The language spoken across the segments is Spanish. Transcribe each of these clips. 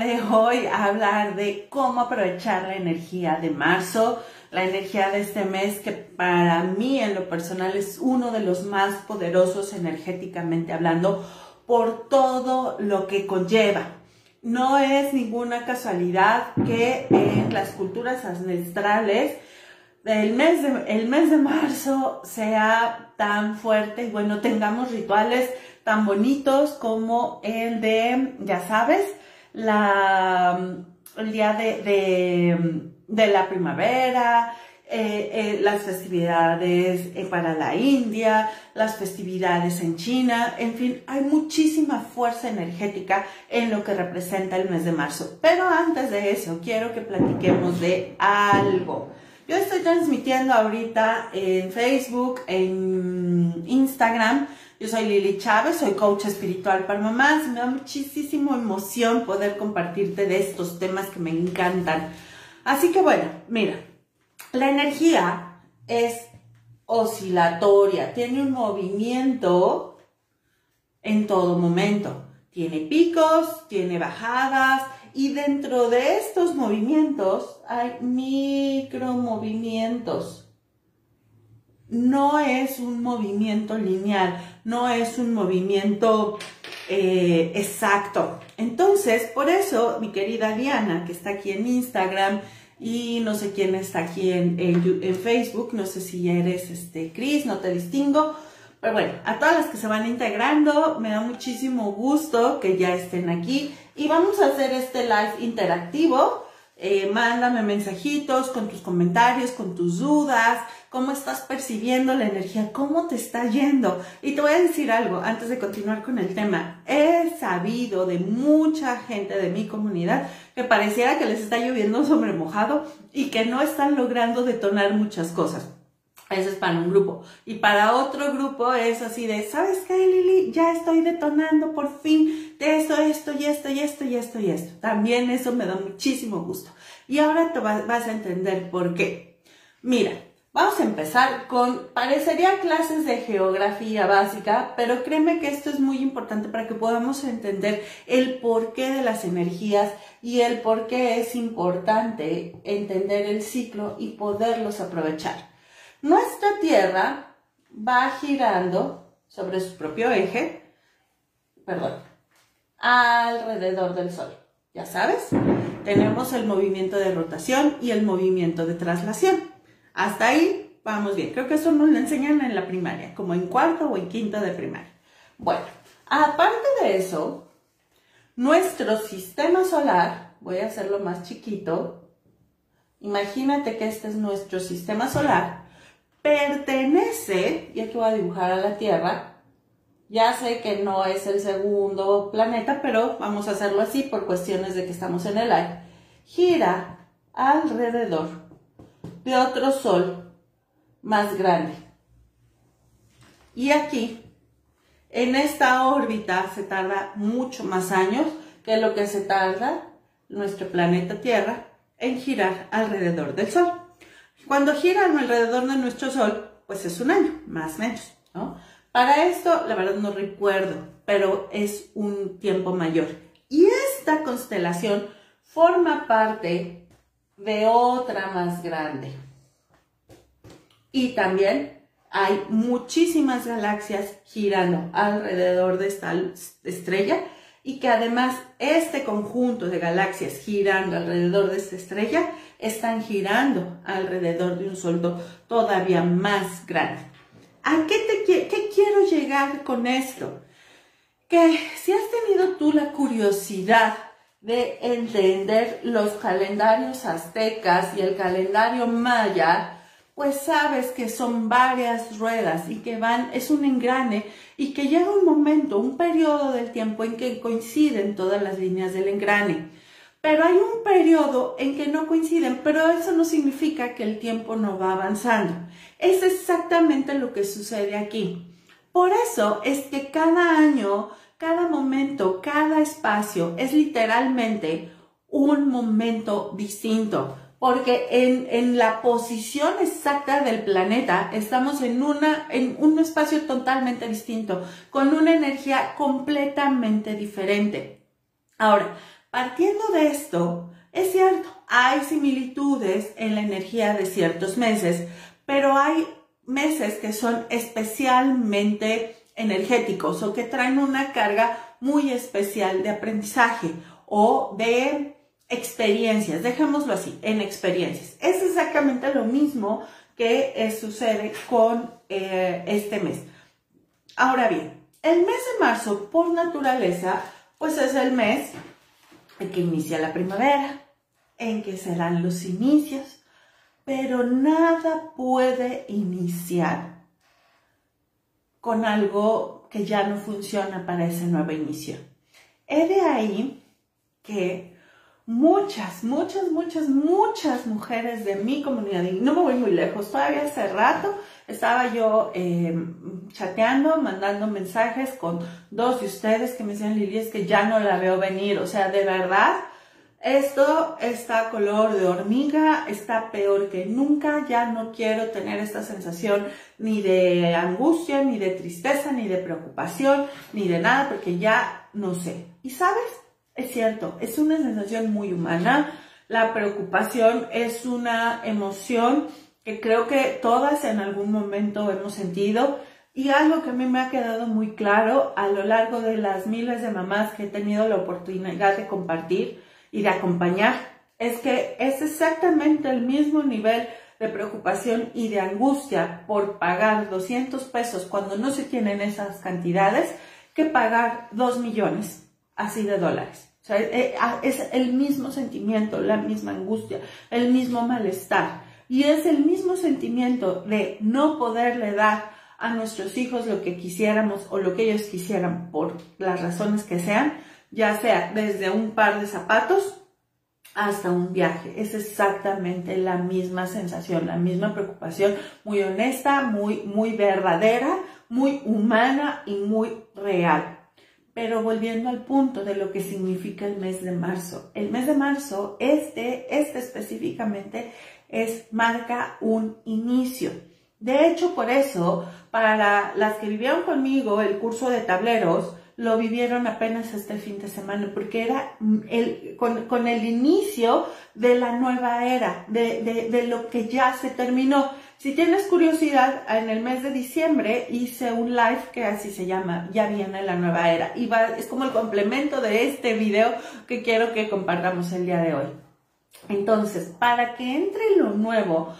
de hoy hablar de cómo aprovechar la energía de marzo, la energía de este mes que para mí en lo personal es uno de los más poderosos energéticamente hablando por todo lo que conlleva. No es ninguna casualidad que en las culturas ancestrales el mes de, el mes de marzo sea tan fuerte y bueno, tengamos rituales tan bonitos como el de, ya sabes, el día de, de, la primavera, eh, eh, las festividades eh, para la India, las festividades en China, en fin, hay muchísima fuerza energética en lo que representa el mes de marzo. Pero antes de eso, quiero que platiquemos de algo. Yo estoy transmitiendo ahorita en Facebook, en Instagram. Yo soy Lili Chávez, soy coach espiritual para mamás. Me da muchísima emoción poder compartirte de estos temas que me encantan. Así que bueno, mira, la energía es oscilatoria, tiene un movimiento en todo momento. Tiene picos, tiene bajadas, y dentro de estos movimientos hay micromovimientos. No es un movimiento lineal, no es un movimiento eh, exacto. Entonces, por eso, mi querida Diana, que está aquí en Instagram, y no sé quién está aquí en, en, Facebook, no sé si eres este Cris, no te distingo, pero bueno, a todas las que se van integrando, me da muchísimo gusto que ya estén aquí y vamos a hacer este live interactivo. Eh, mándame mensajitos con tus comentarios, con tus dudas, cómo estás percibiendo la energía, cómo te está yendo. Y te voy a decir algo antes de continuar con el tema. He sabido de mucha gente de mi comunidad que pareciera que les está lloviendo sobre mojado y que no están logrando detonar muchas cosas. Eso es para un grupo. Y para otro grupo es así de, ¿sabes qué, Lili? Ya estoy detonando por fin de esto, esto y esto y esto y esto y esto. También eso me da muchísimo gusto. Y ahora te vas a entender por qué. Mira, vamos a empezar con, parecería clases de geografía básica, pero créeme que esto es muy importante para que podamos entender el porqué de las energías y el por qué es importante entender el ciclo y poderlos aprovechar. Nuestra Tierra va girando sobre su propio eje, perdón, alrededor del Sol. Ya sabes, tenemos el movimiento de rotación y el movimiento de traslación. Hasta ahí vamos bien. Creo que eso nos lo enseñan en la primaria, como en cuarto o en quinto de primaria. Bueno, aparte de eso, nuestro sistema solar, voy a hacerlo más chiquito, imagínate que este es nuestro sistema solar, pertenece, y aquí voy a dibujar a la Tierra, ya sé que no es el segundo planeta, pero vamos a hacerlo así por cuestiones de que estamos en el aire. Gira alrededor de otro sol más grande. Y aquí, en esta órbita, se tarda mucho más años que lo que se tarda nuestro planeta Tierra en girar alrededor del Sol. Cuando giran alrededor de nuestro Sol, pues es un año, más o menos, ¿no? Para esto, la verdad no recuerdo, pero es un tiempo mayor. Y esta constelación forma parte de otra más grande. Y también hay muchísimas galaxias girando alrededor de esta estrella y que además este conjunto de galaxias girando alrededor de esta estrella están girando alrededor de un sol todavía más grande. ¿A qué, te, qué quiero llegar con esto? Que si has tenido tú la curiosidad de entender los calendarios aztecas y el calendario maya, pues sabes que son varias ruedas y que van, es un engrane y que llega un momento, un periodo del tiempo en que coinciden todas las líneas del engrane. Pero hay un periodo en que no coinciden, pero eso no significa que el tiempo no va avanzando. Es exactamente lo que sucede aquí. Por eso es que cada año, cada momento, cada espacio es literalmente un momento distinto porque en, la posición exacta del planeta estamos en, una, en un espacio totalmente distinto, con una energía completamente diferente. Ahora, Partiendo de esto, es cierto, hay similitudes en la energía de ciertos meses, pero hay meses que son especialmente energéticos o que traen una carga muy especial de aprendizaje o de experiencias, dejémoslo así, en experiencias. Es exactamente lo mismo que eh, sucede con eh, este mes. Ahora bien, el mes de marzo, por naturaleza, pues es el mes en que inicia la primavera, en que serán los inicios, pero nada puede iniciar con algo que ya no funciona para ese nuevo inicio. He de ahí que muchas, muchas, muchas, muchas mujeres de mi comunidad, y no me voy muy lejos, todavía hace rato estaba yo eh, chateando, mandando mensajes con dos de ustedes que me decían, Lili, es que ya no la veo venir, o sea, de verdad, esto está color de hormiga, está peor que nunca, ya no quiero tener esta sensación ni de angustia, ni de tristeza, ni de preocupación, ni de nada, porque ya no sé. ¿Y sabes? Es cierto, es una sensación muy humana. La preocupación es una emoción que creo que todas en algún momento hemos sentido y algo que a mí me ha quedado muy claro a lo largo de las miles de mamás que he tenido la oportunidad de compartir y de acompañar es que es exactamente el mismo nivel de preocupación y de angustia por pagar 200 pesos cuando no se tienen esas cantidades que pagar 2 millones así de dólares. O sea, eh, ah, es el mismo sentimiento, la misma angustia, el mismo malestar. Y es el mismo sentimiento de no poderle dar a nuestros hijos lo que quisiéramos o lo que ellos quisieran por las razones que sean, ya sea desde un par de zapatos hasta un viaje. Es exactamente la misma sensación, la misma preocupación, muy honesta, muy, muy verdadera, muy humana y muy real. Pero volviendo al punto de lo que significa el mes de marzo. El mes de marzo, este, este específicamente, es, marca un inicio. De hecho, por eso, para las que vivieron conmigo el curso de tableros, lo vivieron apenas este fin de semana, porque era el, con, el inicio de la nueva era, de, de, de lo que ya se terminó. Si tienes curiosidad, en el mes de diciembre hice un live que así se llama, ya viene la nueva era. Y va, es como el complemento de este video que quiero que compartamos el día de hoy. Entonces, para que entre lo nuevo,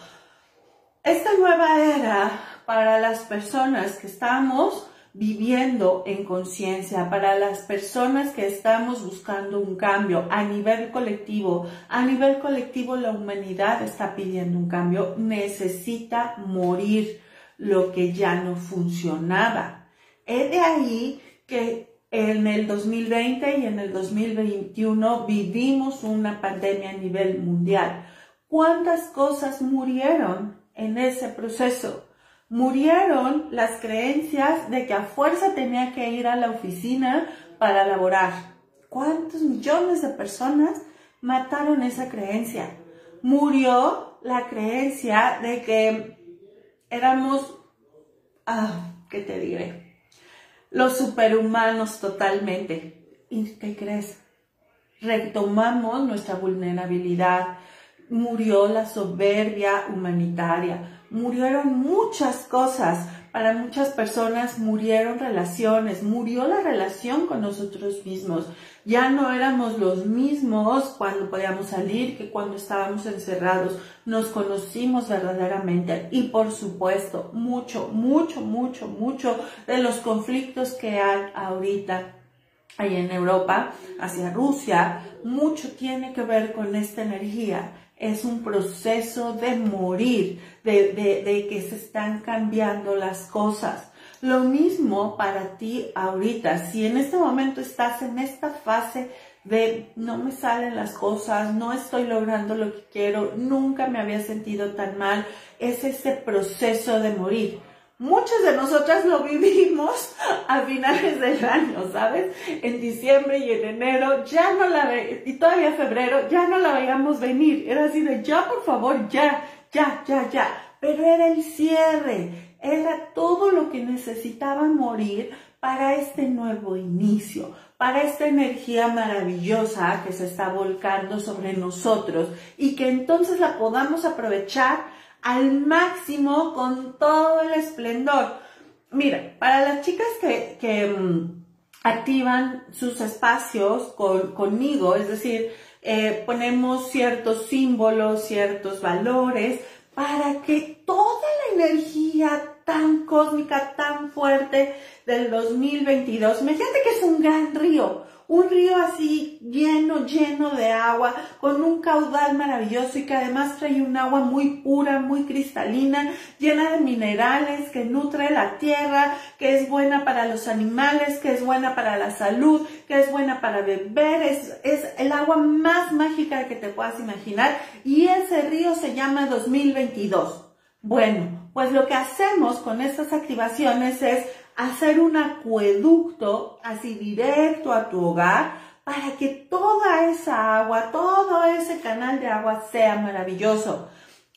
esta nueva era para las personas que estamos viviendo en conciencia, para las personas que estamos buscando un cambio a nivel colectivo. A nivel colectivo la humanidad está pidiendo un cambio, necesita morir lo que ya no funcionaba. Es de ahí que en el 2020 y en el 2021 vivimos una pandemia a nivel mundial. ¿Cuántas cosas murieron en ese proceso? Murieron las creencias de que a fuerza tenía que ir a la oficina para laborar. ¿Cuántos millones de personas mataron esa creencia? Murió la creencia de que éramos, ah, ¿qué te diré? Los superhumanos totalmente. ¿Y qué crees? Retomamos nuestra vulnerabilidad. Murió la soberbia humanitaria murieron muchas cosas. Para muchas personas murieron relaciones, murió la relación con nosotros mismos. Ya no éramos los mismos cuando podíamos salir que cuando estábamos encerrados. Nos conocimos verdaderamente y por supuesto mucho, mucho, mucho, mucho de los conflictos que hay ahorita ahí en Europa hacia Rusia, mucho tiene que ver con esta energía es un proceso de morir, de, que se están cambiando las cosas. Lo mismo para ti ahorita, si en este momento estás en esta fase de no me salen las cosas, no estoy logrando lo que quiero, nunca me había sentido tan mal, es ese proceso de morir. Muchas de nosotras lo vivimos a finales del año, ¿sabes? En diciembre y en enero, ya no la ve, y todavía febrero, ya no la veíamos venir. Era así de, ya por favor, ya, ya, ya, ya. Pero era el cierre, era todo lo que necesitaba morir para este nuevo inicio, para esta energía maravillosa que se está volcando sobre nosotros y que entonces la podamos aprovechar al máximo con todo el esplendor. Mira, para las chicas que, mm, activan sus espacios conmigo, es decir, eh, ponemos ciertos símbolos, ciertos valores, para que toda la energía tan cósmica, tan fuerte del 2022, imagínate que es un gran río, un río así lleno, lleno de agua, con un caudal maravilloso y que además trae un agua muy pura, muy cristalina, llena de minerales, que nutre la tierra, que es buena para los animales, que es buena para la salud, que es buena para beber, es, es el agua más mágica que te puedas imaginar y ese río se llama 2022. Bueno, pues lo que hacemos con estas activaciones es hacer un acueducto así directo a tu hogar para que toda esa agua, todo ese canal de agua sea maravilloso.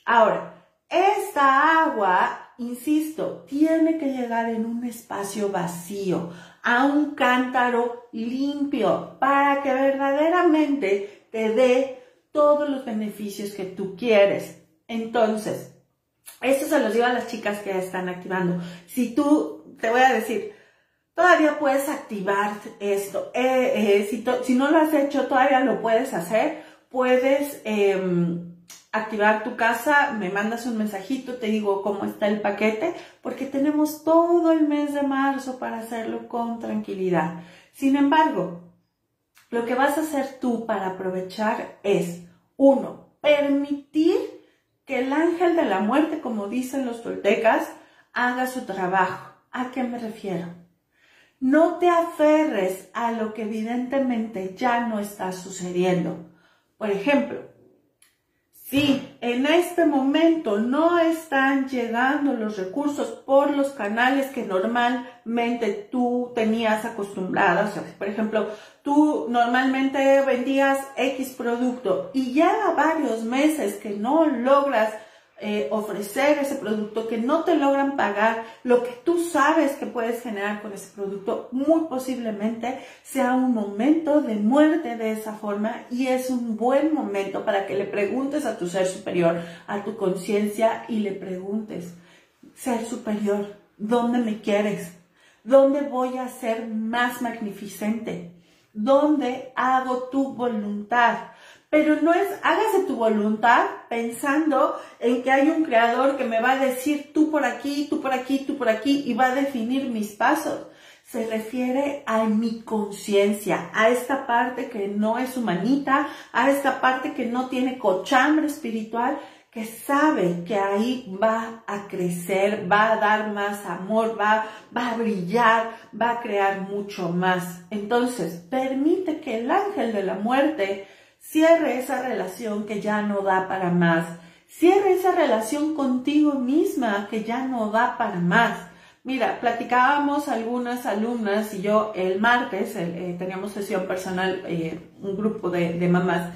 Ahora, esta agua, insisto, tiene que llegar en un espacio vacío, a un cántaro limpio, para que verdaderamente te dé todos los beneficios que tú quieres. Entonces, esto se los digo a las chicas que están activando. Si tú te voy a decir, todavía puedes activar esto. Eh, eh, si, no lo has hecho, todavía lo puedes hacer. Puedes em, activar tu casa, me mandas un mensajito, te digo cómo está el paquete, porque tenemos todo el mes de marzo para hacerlo con tranquilidad. Sin embargo, lo que vas a hacer tú para aprovechar es, uno, permitir que el ángel de la muerte, como dicen los toltecas, haga su trabajo. ¿A qué me refiero? No te aferres a lo que evidentemente ya no está sucediendo. Por ejemplo, si en este momento no están llegando los recursos por los canales que normalmente tú tenías acostumbrados, por ejemplo, tú normalmente vendías X producto y ya varios meses que no logras eh, ofrecer ese producto, que no te logran pagar lo que tú sabes que puedes generar con ese producto, muy posiblemente sea un momento de muerte de esa forma y es un buen momento para que le preguntes a tu ser superior, a tu conciencia y le preguntes, ser superior, ¿dónde me quieres? ¿Dónde voy a ser más magnificente? ¿Dónde hago tu voluntad? Pero no es hágase tu voluntad pensando en que hay un creador que me va a decir tú por aquí, tú por aquí, tú por aquí y va a definir mis pasos. Se refiere a mi conciencia, a esta parte que no es humanita, a esta parte que no tiene cochambre espiritual, que sabe que ahí va a crecer, va a dar más amor, va, va a brillar, va a crear mucho más. Entonces, permite que el ángel de la muerte Cierre esa relación que ya no da para más. Cierre esa relación contigo misma que ya no da para más. Mira, platicábamos algunas alumnas y yo el martes, eh, teníamos sesión personal, eh, un grupo de, de mamás,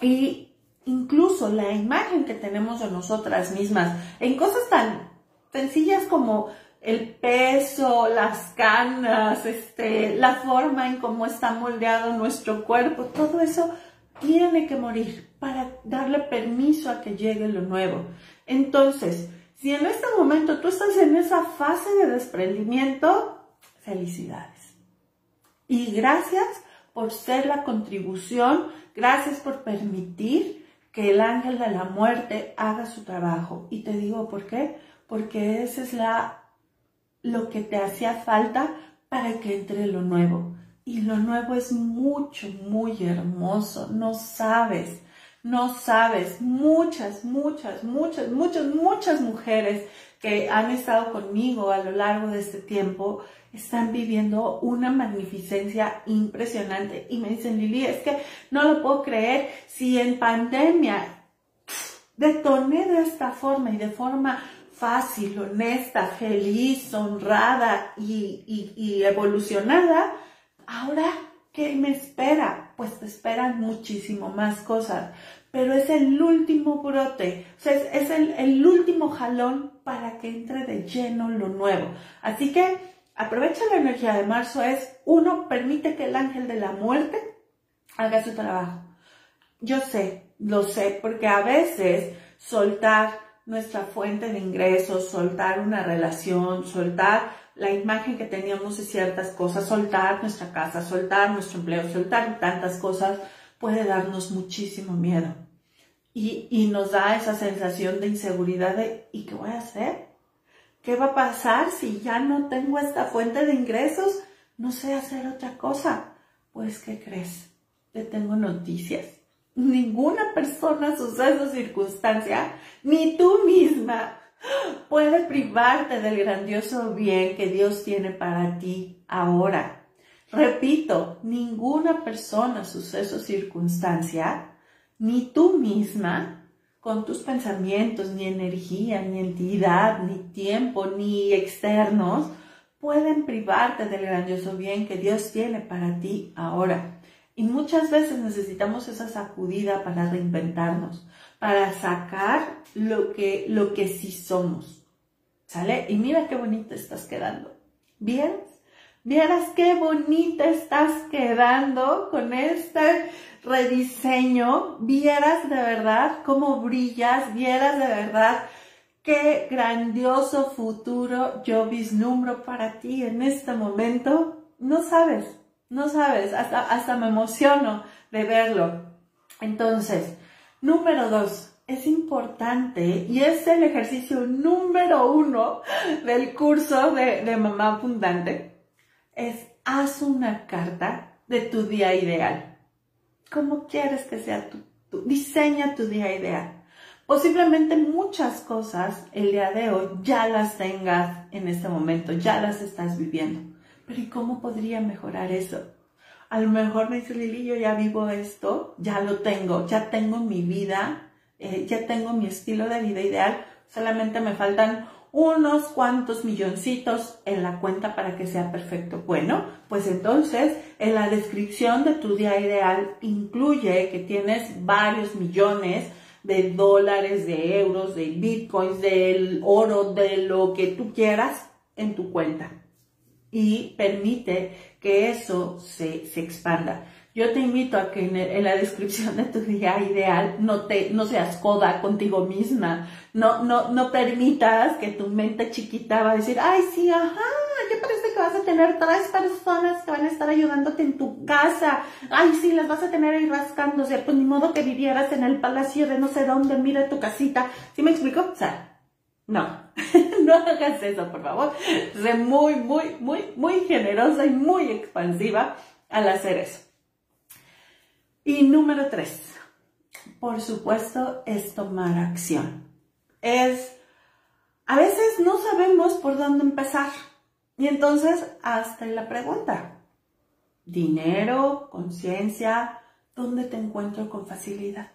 y incluso la imagen que tenemos de nosotras mismas en cosas tan sencillas como el peso, las canas, este, la forma en cómo está moldeado nuestro cuerpo, todo eso tiene que morir para darle permiso a que llegue lo nuevo. Entonces, si en este momento tú estás en esa fase de desprendimiento, felicidades. Y gracias por ser la contribución, gracias por permitir que el ángel de la muerte haga su trabajo. Y te digo por qué, porque esa es la lo que te hacía falta para que entre lo nuevo. Y lo nuevo es mucho, muy hermoso. No sabes, no sabes. Muchas, muchas, muchas, muchas, muchas mujeres que han estado conmigo a lo largo de este tiempo están viviendo una magnificencia impresionante. Y me dicen, Lili, es que no lo puedo creer si en pandemia detoné de esta forma y de forma fácil, honesta, feliz, honrada y, evolucionada, ahora, ¿qué me espera? Pues te esperan muchísimo más cosas, pero es el último brote, o sea, es, el, el último jalón para que entre de lleno lo nuevo. Así que aprovecha la energía de marzo es, uno, permite que el ángel de la muerte haga su trabajo. Yo sé, lo sé, porque a veces soltar nuestra fuente de ingresos, soltar una relación, soltar la imagen que teníamos de ciertas cosas, soltar nuestra casa, soltar nuestro empleo, soltar tantas cosas, puede darnos muchísimo miedo. Y, y nos da esa sensación de inseguridad de ¿y qué voy a hacer? ¿Qué va a pasar si ya no tengo esta fuente de ingresos? No sé hacer otra cosa. Pues, ¿qué crees? Te tengo noticias. Ninguna persona, suceso, circunstancia, ni tú misma puede privarte del grandioso bien que Dios tiene para ti ahora. Repito, ninguna persona, suceso, circunstancia, ni tú misma con tus pensamientos, ni energía, ni entidad, ni tiempo, ni externos, pueden privarte del grandioso bien que Dios tiene para ti ahora. Y muchas veces necesitamos esa sacudida para reinventarnos, para sacar lo que, lo que sí somos. ¿Sale? Y mira qué bonita estás quedando. ¿Vieras? ¿Vieras qué bonita estás quedando con este rediseño, vieras de verdad cómo brillas, vieras de verdad qué grandioso futuro yo vislumbro para ti en este momento, no sabes, no sabes, hasta, hasta me emociono de verlo. Entonces, número dos, es importante y es el ejercicio número uno del curso de, de Mamá Abundante, es haz una carta de tu día ideal cómo quieres que sea tu, diseña tu día ideal. Posiblemente muchas cosas el día de hoy ya las tengas en este momento, ya las estás viviendo. ¿Y cómo podría mejorar eso? A lo mejor me dice Lili, yo ya vivo esto, ya lo tengo, ya tengo mi vida, eh, ya tengo mi estilo de vida ideal, solamente me faltan unos cuantos milloncitos en la cuenta para que sea perfecto. Bueno, pues entonces en la descripción de tu día ideal incluye que tienes varios millones de dólares, de euros, de bitcoins, del oro, de lo que tú quieras en tu cuenta. Y permite que eso se, se expanda. Yo te invito a que en, la descripción de tu día ideal no te, no seas coda contigo misma. No, no, no permitas que tu mente chiquita va a decir, ay, sí, ajá, ya parece que vas a tener tres personas que van a estar ayudándote en tu casa. Ay, sí, las vas a tener ahí rascándose. Pues ni modo que vivieras en el palacio de no sé dónde, mira tu casita. ¿Sí me explico? O no, no hagas eso, por favor. Sé muy, muy, muy, muy generosa y muy expansiva al hacer eso. Y número tres, por supuesto, es tomar acción. Es, a veces no sabemos por dónde empezar. Y entonces, hasta la pregunta. Dinero, conciencia, ¿dónde te encuentro con facilidad?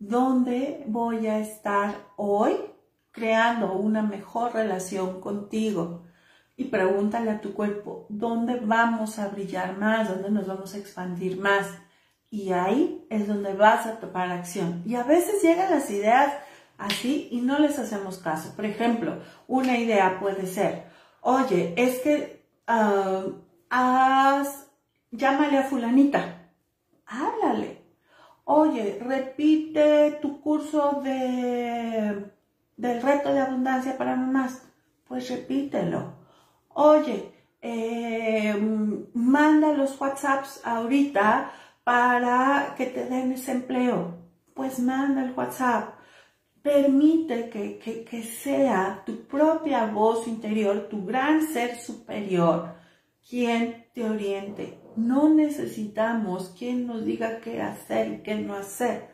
¿Dónde voy a estar hoy creando una mejor relación contigo? y pregúntale a tu cuerpo, ¿dónde vamos a brillar más? ¿Dónde nos vamos a expandir más? Y ahí es donde vas a tomar acción. Y a veces llegan las ideas así y no les hacemos caso. Por ejemplo, una idea puede ser, oye, es que uh, llámale a fulanita, háblale. Oye, repite tu curso de, del reto de abundancia para mamás. Pues repítelo oye, eh, manda los WhatsApps ahorita para que te den ese empleo. Pues manda el WhatsApp. Permite que, que sea tu propia voz interior, tu gran ser superior, quien te oriente. No necesitamos quien nos diga qué hacer y qué no hacer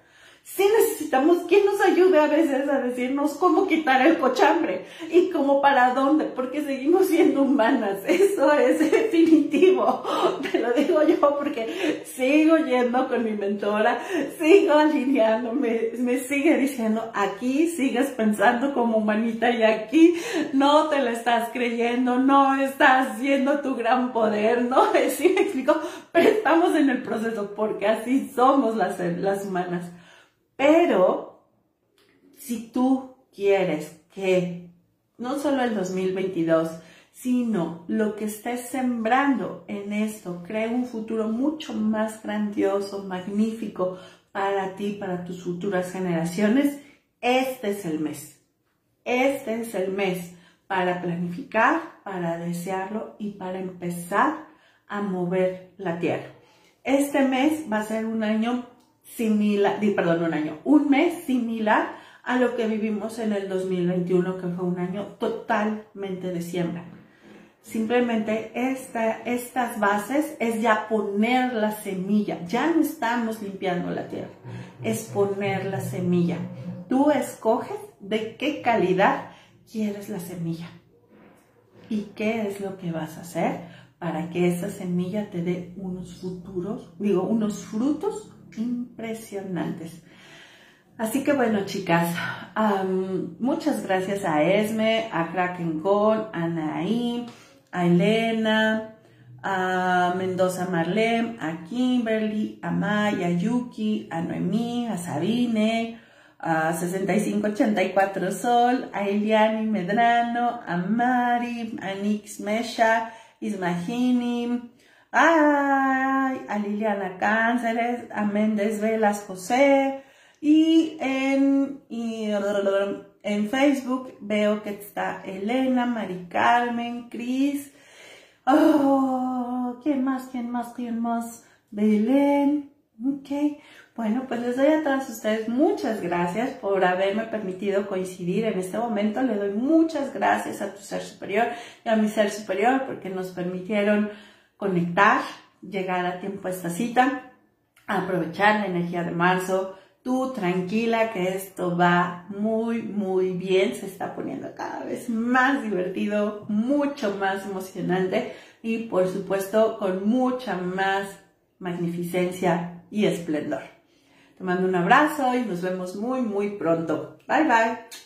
sí necesitamos quien nos ayude a veces a decirnos cómo quitar el cochambre y cómo para dónde, porque seguimos siendo humanas. Eso es definitivo. Te lo digo yo porque sigo yendo con mi mentora, sigo alineándome, me sigue diciendo, aquí sigues pensando como humanita y aquí no te lo estás creyendo, no estás siendo tu gran poder, ¿no? Sí me explico, pero estamos en el proceso porque así somos las, las humanas. Pero si tú quieres que no solo el 2022, sino lo que estés sembrando en esto crea un futuro mucho más grandioso, magnífico para ti, para tus futuras generaciones, este es el mes. Este es el mes para planificar, para desearlo y para empezar a mover la tierra. Este mes va a ser un año similar, perdón, un año, un mes similar a lo que vivimos en el 2021, que fue un año totalmente de siembra. Simplemente esta, estas bases es ya poner la semilla. Ya no estamos limpiando la tierra, es poner la semilla. Tú escoges de qué calidad quieres la semilla y qué es lo que vas a hacer para que esa semilla te dé unos futuros, digo, unos frutos impresionantes. Así que bueno, chicas, muchas gracias a Esme, a Kraken Gold, a Naim, a Elena, a Mendoza Marlem, a Kimberly, a Maya, a Yuki, a Noemí, a Sabine, a 6584 Sol, a Eliani Medrano, a Mari, a Nix Mesha, Ismagini, a Liliana Cánceres, a Méndez Velas José, y en, en Facebook veo que está Elena, Mari Carmen, Cris, oh, ¿quién más? ¿Quién más? ¿Quién más? Belén, ok. Bueno, pues les doy a todas ustedes muchas gracias por haberme permitido coincidir en este momento. Le doy muchas gracias a tu ser superior y a mi ser superior porque nos permitieron conectar, llegar a tiempo a esta cita, aprovechar la energía de marzo, tú tranquila que esto va muy, muy bien, se está poniendo cada vez más divertido, mucho más emocionante y por supuesto con mucha más magnificencia y esplendor. Te mando un abrazo y nos vemos muy, muy pronto. Bye, bye.